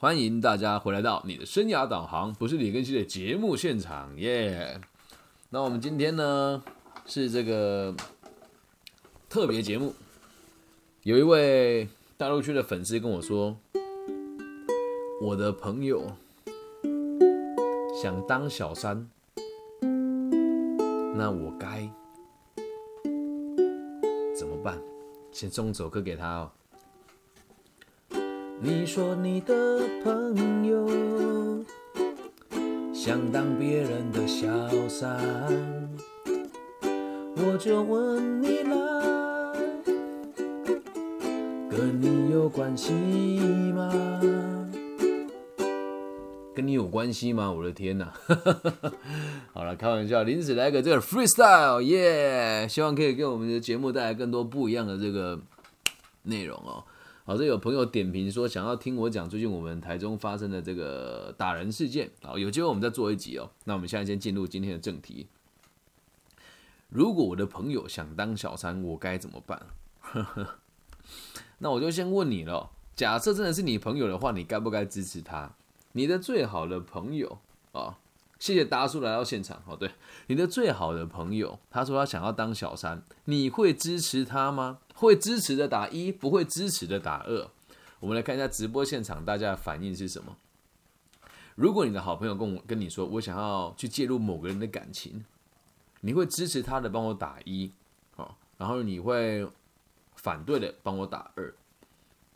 欢迎大家回来到你的生涯导航，不是李根熙的节目现场耶。那我们今天呢是这个特别节目，有一位大陆区的粉丝跟我说，我的朋友想当小三，那我该怎么办？先送首歌给他哦。你说你的朋友想当别人的小三，我就问你啦，跟你有关系吗？跟你有关系吗？我的天哪！好了，开玩笑，临时来个这个 freestyle，耶！希望可以给我们的节目带来更多不一样的这个内容哦。好，这有朋友点评说想要听我讲最近我们台中发生的这个打人事件。好，有机会我们再做一集哦。那我们现在先进入今天的正题。如果我的朋友想当小三，我该怎么办？那我就先问你了。假设真的是你朋友的话，你该不该支持他？你的最好的朋友啊，谢谢达叔来到现场。哦，对，你的最好的朋友，他说他想要当小三，你会支持他吗？会支持的打一，不会支持的打二。我们来看一下直播现场大家的反应是什么。如果你的好朋友跟我跟你说，我想要去介入某个人的感情，你会支持他的帮我打一，好，然后你会反对的帮我打二。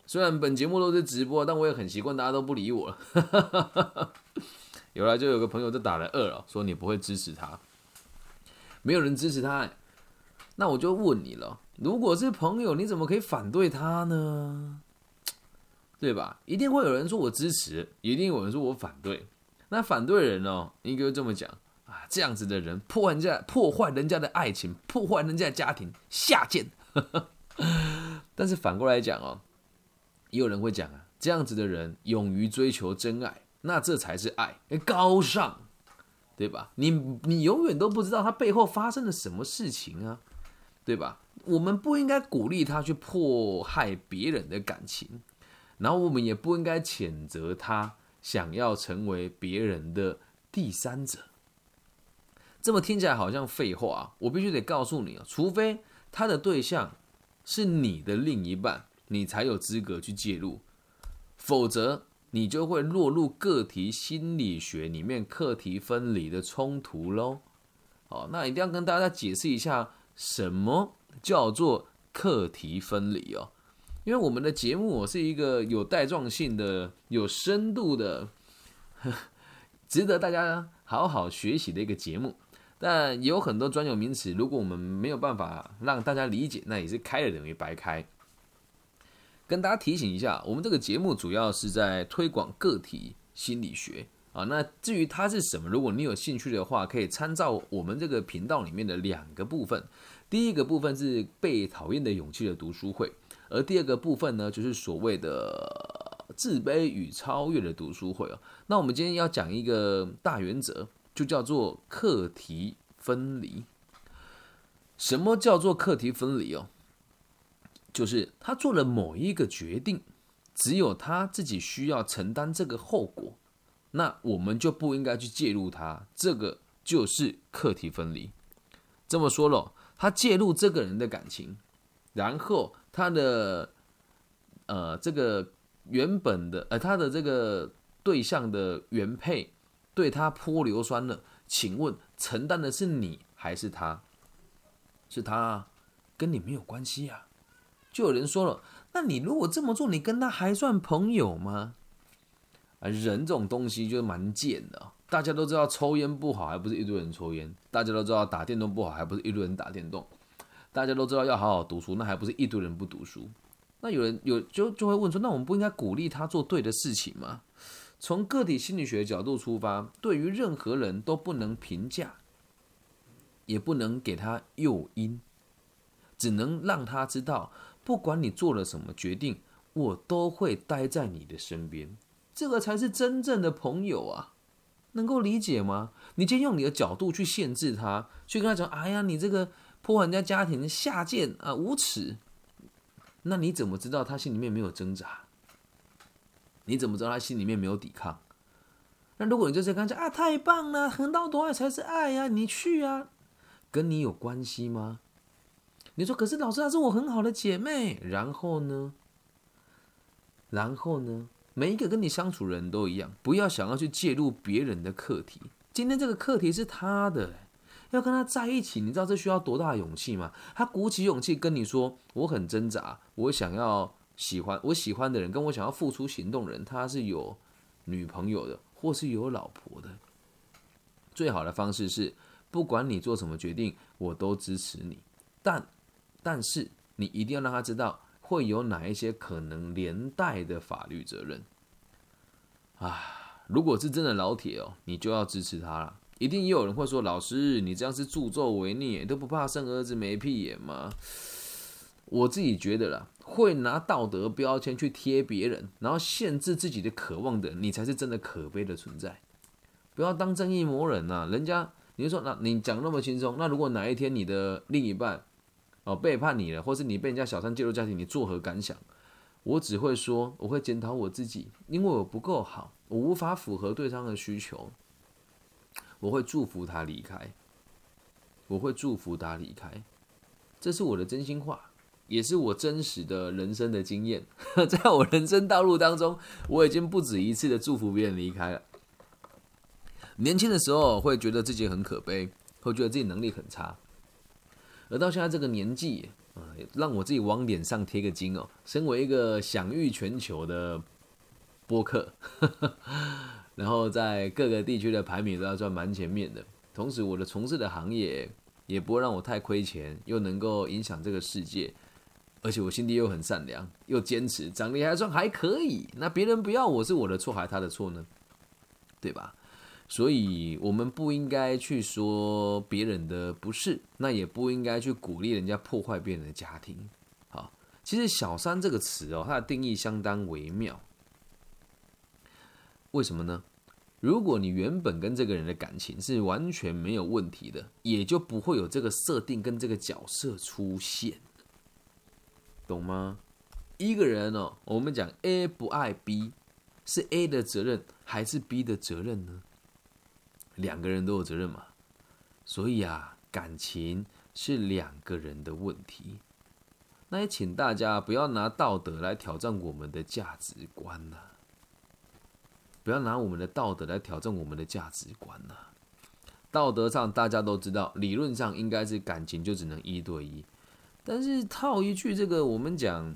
虽然本节目都是直播，但我也很习惯大家都不理我了。有来就有个朋友就打了二了，说你不会支持他，没有人支持他。那我就问你了。如果是朋友，你怎么可以反对他呢？对吧？一定会有人说我支持，一定有人说我反对。那反对人哦，应该这么讲啊，这样子的人破坏人家、破坏人家的爱情，破坏人家的家庭，下贱。但是反过来讲哦，也有人会讲啊，这样子的人勇于追求真爱，那这才是爱，高尚，对吧？你你永远都不知道他背后发生了什么事情啊，对吧？我们不应该鼓励他去迫害别人的感情，然后我们也不应该谴责他想要成为别人的第三者。这么听起来好像废话，啊我必须得告诉你啊，除非他的对象是你的另一半，你才有资格去介入，否则你就会落入个体心理学里面课题分离的冲突喽。哦，那一定要跟大家解释一下什么。叫做课题分离哦，因为我们的节目我是一个有带状性的、有深度的，值得大家好好学习的一个节目。但有很多专有名词，如果我们没有办法让大家理解，那也是开了等于白开。跟大家提醒一下，我们这个节目主要是在推广个体心理学啊。那至于它是什么，如果你有兴趣的话，可以参照我们这个频道里面的两个部分。第一个部分是被讨厌的勇气的读书会，而第二个部分呢，就是所谓的自卑与超越的读书会哦。那我们今天要讲一个大原则，就叫做课题分离。什么叫做课题分离哦？就是他做了某一个决定，只有他自己需要承担这个后果，那我们就不应该去介入他，这个就是课题分离。这么说了。他介入这个人的感情，然后他的呃这个原本的呃他的这个对象的原配对他泼硫酸了，请问承担的是你还是他？是他，跟你没有关系呀。就有人说了，那你如果这么做，你跟他还算朋友吗？啊，人这种东西就是蛮贱的。大家都知道抽烟不好，还不是一堆人抽烟；大家都知道打电动不好，还不是一堆人打电动；大家都知道要好好读书，那还不是一堆人不读书？那有人有就就会问说：那我们不应该鼓励他做对的事情吗？从个体心理学角度出发，对于任何人都不能评价，也不能给他诱因，只能让他知道，不管你做了什么决定，我都会待在你的身边。这个才是真正的朋友啊！能够理解吗？你今天用你的角度去限制他，去跟他讲：“哎呀，你这个破坏人家家庭，下贱啊，无耻！”那你怎么知道他心里面没有挣扎？你怎么知道他心里面没有抵抗？那如果你就是跟他讲啊，太棒了，横刀夺爱才是爱呀，你去啊，跟你有关系吗？你说可是老师，她是我很好的姐妹，然后呢？然后呢？每一个跟你相处人都一样，不要想要去介入别人的课题。今天这个课题是他的，要跟他在一起，你知道这需要多大的勇气吗？他鼓起勇气跟你说：“我很挣扎，我想要喜欢我喜欢的人，跟我想要付出行动的人，他是有女朋友的，或是有老婆的。”最好的方式是，不管你做什么决定，我都支持你。但但是你一定要让他知道。会有哪一些可能连带的法律责任啊？如果是真的老铁哦，你就要支持他了。一定也有人会说：“老师，你这样是助纣为虐，都不怕生儿子没屁眼吗？”我自己觉得啦，会拿道德标签去贴别人，然后限制自己的渴望的，你才是真的可悲的存在。不要当正义魔人呐！人家你就说，那你讲那么轻松，那如果哪一天你的另一半，哦，背叛你了，或是你被人家小三介入家庭，你作何感想？我只会说，我会检讨我自己，因为我不够好，我无法符合对方的需求。我会祝福他离开，我会祝福他离开，这是我的真心话，也是我真实的人生的经验。在我人生道路当中，我已经不止一次的祝福别人离开了。年轻的时候会觉得自己很可悲，会觉得自己能力很差。而到现在这个年纪，啊，让我自己往脸上贴个金哦。身为一个享誉全球的播客，然后在各个地区的排名都要算蛮前面的。同时，我的从事的行业也不会让我太亏钱，又能够影响这个世界。而且我心地又很善良，又坚持，长得还算还可以。那别人不要我是我的错还是他的错呢？对吧？所以，我们不应该去说别人的不是，那也不应该去鼓励人家破坏别人的家庭。好，其实“小三”这个词哦，它的定义相当微妙。为什么呢？如果你原本跟这个人的感情是完全没有问题的，也就不会有这个设定跟这个角色出现，懂吗？一个人哦，我们讲 A 不爱 B，是 A 的责任还是 B 的责任呢？两个人都有责任嘛，所以啊，感情是两个人的问题。那也请大家不要拿道德来挑战我们的价值观呐，不要拿我们的道德来挑战我们的价值观呐。道德上大家都知道，理论上应该是感情就只能一对一，但是套一句这个，我们讲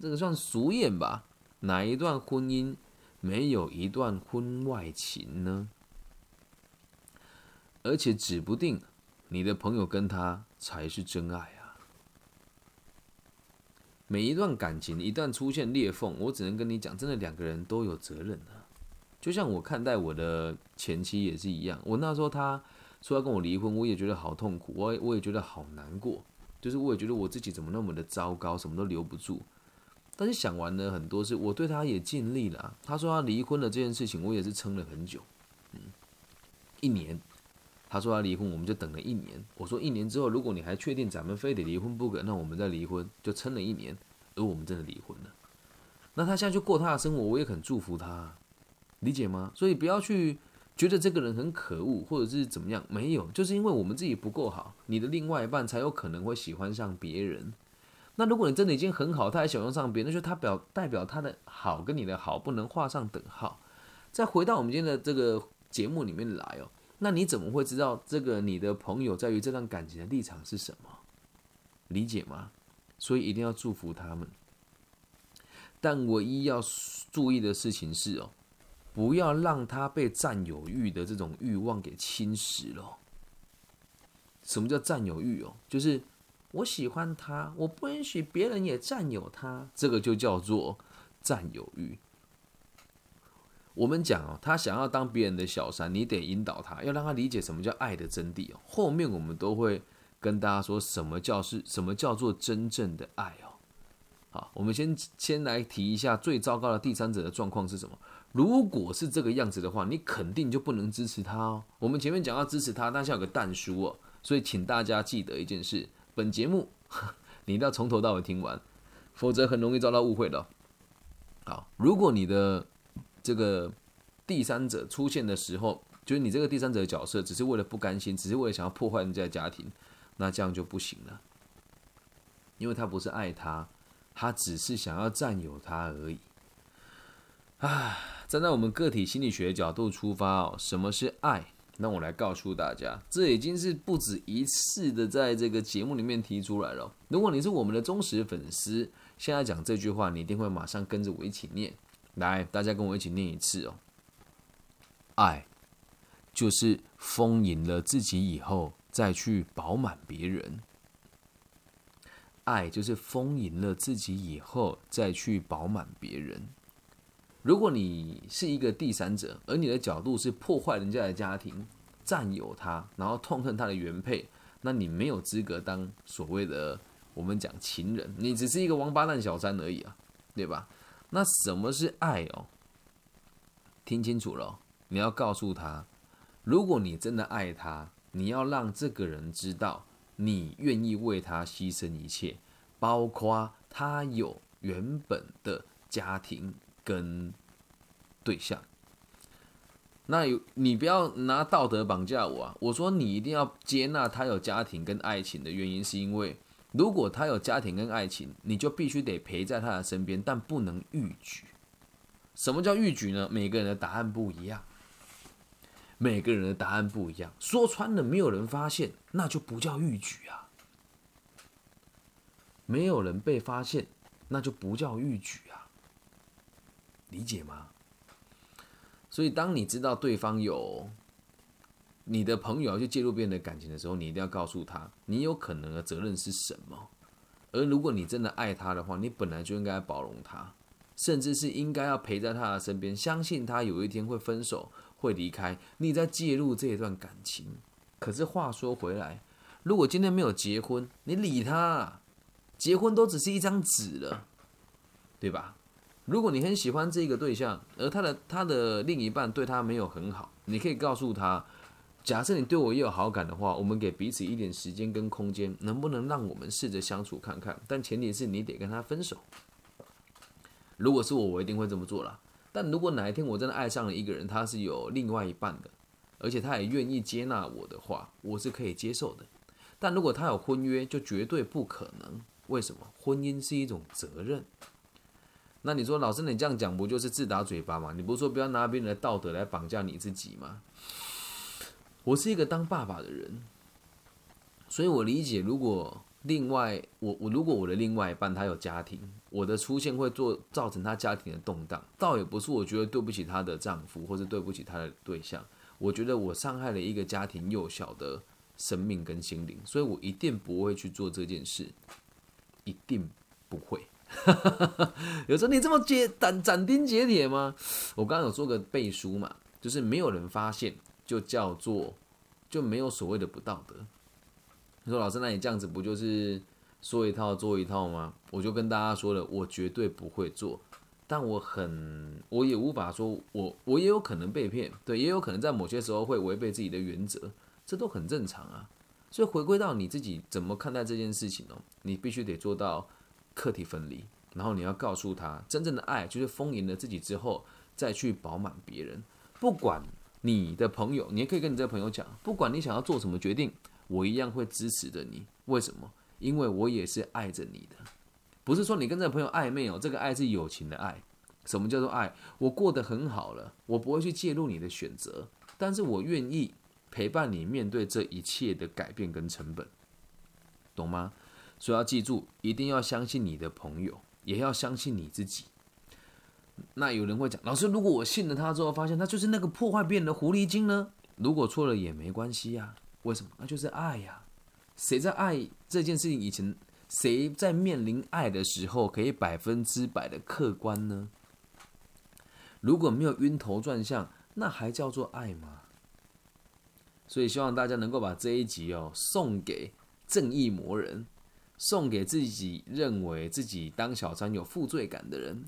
这个算俗谚吧？哪一段婚姻没有一段婚外情呢？而且指不定你的朋友跟他才是真爱啊！每一段感情一旦出现裂缝，我只能跟你讲，真的两个人都有责任啊。就像我看待我的前妻也是一样，我那时候他说要跟我离婚，我也觉得好痛苦，我我也觉得好难过，就是我也觉得我自己怎么那么的糟糕，什么都留不住。但是想完了很多事，我对他也尽力了。他说他离婚了这件事情，我也是撑了很久，嗯，一年。他说要离婚，我们就等了一年。我说一年之后，如果你还确定咱们非得离婚不可，那我们再离婚，就撑了一年。而我们真的离婚了。那他现在就过他的生活，我也很祝福他，理解吗？所以不要去觉得这个人很可恶，或者是怎么样，没有，就是因为我们自己不够好，你的另外一半才有可能会喜欢上别人。那如果你真的已经很好，他还喜欢上别人，那就他表代表他的好跟你的好不能画上等号。再回到我们今天的这个节目里面来哦。那你怎么会知道这个你的朋友在于这段感情的立场是什么？理解吗？所以一定要祝福他们。但唯一要注意的事情是哦，不要让他被占有欲的这种欲望给侵蚀了。什么叫占有欲哦？就是我喜欢他，我不允许别人也占有他，这个就叫做占有欲。我们讲哦，他想要当别人的小三，你得引导他，要让他理解什么叫爱的真谛哦。后面我们都会跟大家说什么叫是什么叫做真正的爱哦。好，我们先先来提一下最糟糕的第三者的状况是什么。如果是这个样子的话，你肯定就不能支持他哦。我们前面讲要支持他，但是有个但书哦，所以请大家记得一件事：本节目 你一定要从头到尾听完，否则很容易遭到误会的。好，如果你的这个第三者出现的时候，就是你这个第三者的角色，只是为了不甘心，只是为了想要破坏人家家庭，那这样就不行了，因为他不是爱他，他只是想要占有他而已。啊，站在我们个体心理学角度出发哦，什么是爱？那我来告诉大家，这已经是不止一次的在这个节目里面提出来了。如果你是我们的忠实粉丝，现在讲这句话，你一定会马上跟着我一起念。来，大家跟我一起念一次哦。爱就是丰盈了自己以后，再去饱满别人。爱就是丰盈了自己以后，再去饱满别人。如果你是一个第三者，而你的角度是破坏人家的家庭、占有他，然后痛恨他的原配，那你没有资格当所谓的我们讲情人，你只是一个王八蛋小三而已啊，对吧？那什么是爱哦？听清楚了，你要告诉他，如果你真的爱他，你要让这个人知道你愿意为他牺牲一切，包括他有原本的家庭。跟对象，那有你不要拿道德绑架我啊！我说你一定要接纳他有家庭跟爱情的原因，是因为如果他有家庭跟爱情，你就必须得陪在他的身边，但不能逾矩。什么叫逾矩呢？每个人的答案不一样，每个人的答案不一样。说穿了，没有人发现，那就不叫逾矩啊！没有人被发现，那就不叫逾矩啊！理解吗？所以，当你知道对方有你的朋友要去介入别人的感情的时候，你一定要告诉他，你有可能的责任是什么。而如果你真的爱他的话，你本来就应该包容他，甚至是应该要陪在他的身边，相信他有一天会分手，会离开，你在介入这一段感情。可是话说回来，如果今天没有结婚，你理他，结婚都只是一张纸了，对吧？如果你很喜欢这个对象，而他的他的另一半对他没有很好，你可以告诉他：假设你对我也有好感的话，我们给彼此一点时间跟空间，能不能让我们试着相处看看？但前提是你得跟他分手。如果是我，我一定会这么做了。但如果哪一天我真的爱上了一个人，他是有另外一半的，而且他也愿意接纳我的话，我是可以接受的。但如果他有婚约，就绝对不可能。为什么？婚姻是一种责任。那你说，老师，你这样讲不就是自打嘴巴吗？你不是说不要拿别人的道德来绑架你自己吗？我是一个当爸爸的人，所以我理解，如果另外我我如果我的另外一半他有家庭，我的出现会做造成他家庭的动荡，倒也不是我觉得对不起她的丈夫，或者对不起她的对象，我觉得我伤害了一个家庭幼小的生命跟心灵，所以我一定不会去做这件事，一定不会。有时候你这么结斩斩钉截铁吗？我刚刚有做个背书嘛，就是没有人发现，就叫做就没有所谓的不道德。你说老师，那你这样子不就是说一套做一套吗？我就跟大家说了，我绝对不会做，但我很我也无法说我我也有可能被骗，对，也有可能在某些时候会违背自己的原则，这都很正常啊。所以回归到你自己怎么看待这件事情哦，你必须得做到。课题分离，然后你要告诉他，真正的爱就是丰盈了自己之后，再去饱满别人。不管你的朋友，你也可以跟你这个朋友讲，不管你想要做什么决定，我一样会支持着你。为什么？因为我也是爱着你的。不是说你跟这个朋友暧昧哦，这个爱是友情的爱。什么叫做爱？我过得很好了，我不会去介入你的选择，但是我愿意陪伴你面对这一切的改变跟成本，懂吗？所以要记住，一定要相信你的朋友，也要相信你自己。那有人会讲，老师，如果我信了他之后，发现他就是那个破坏别人的狐狸精呢？如果错了也没关系呀。为什么？那就是爱呀。谁在爱这件事情以前，谁在面临爱的时候可以百分之百的客观呢？如果没有晕头转向，那还叫做爱吗？所以希望大家能够把这一集哦送给正义魔人。送给自己认为自己当小三有负罪感的人，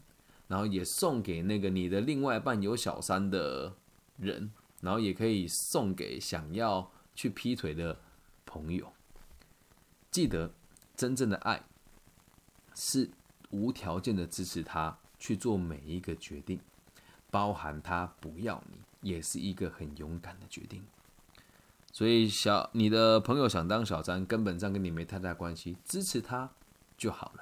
然后也送给那个你的另外一半有小三的人，然后也可以送给想要去劈腿的朋友。记得，真正的爱是无条件的支持他去做每一个决定，包含他不要你，也是一个很勇敢的决定。所以小你的朋友想当小三，根本上跟你没太大关系，支持他就好了。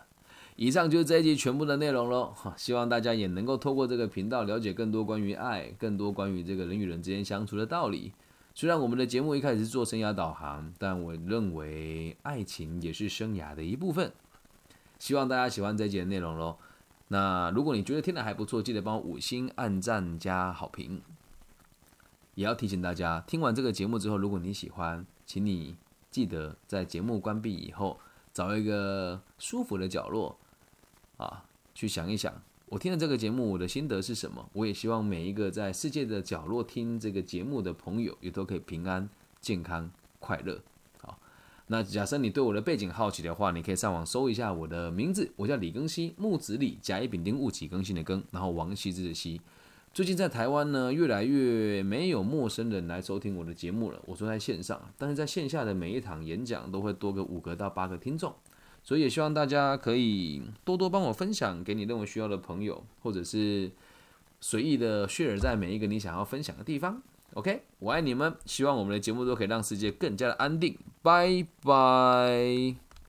以上就是这一集全部的内容喽，希望大家也能够透过这个频道了解更多关于爱，更多关于这个人与人之间相处的道理。虽然我们的节目一开始是做生涯导航，但我认为爱情也是生涯的一部分。希望大家喜欢这一集的内容喽。那如果你觉得听的还不错，记得帮我五星按赞加好评。也要提醒大家，听完这个节目之后，如果你喜欢，请你记得在节目关闭以后，找一个舒服的角落，啊，去想一想，我听了这个节目，我的心得是什么？我也希望每一个在世界的角落听这个节目的朋友，也都可以平安、健康、快乐。好，那假设你对我的背景好奇的话，你可以上网搜一下我的名字，我叫李庚希，木子李，甲乙丙丁戊己庚辛的庚，然后王羲之的羲。最近在台湾呢，越来越没有陌生人来收听我的节目了。我说在线上，但是在线下的每一场演讲都会多个五个到八个听众，所以也希望大家可以多多帮我分享给你认为需要的朋友，或者是随意的 share 在每一个你想要分享的地方。OK，我爱你们，希望我们的节目都可以让世界更加的安定。拜拜。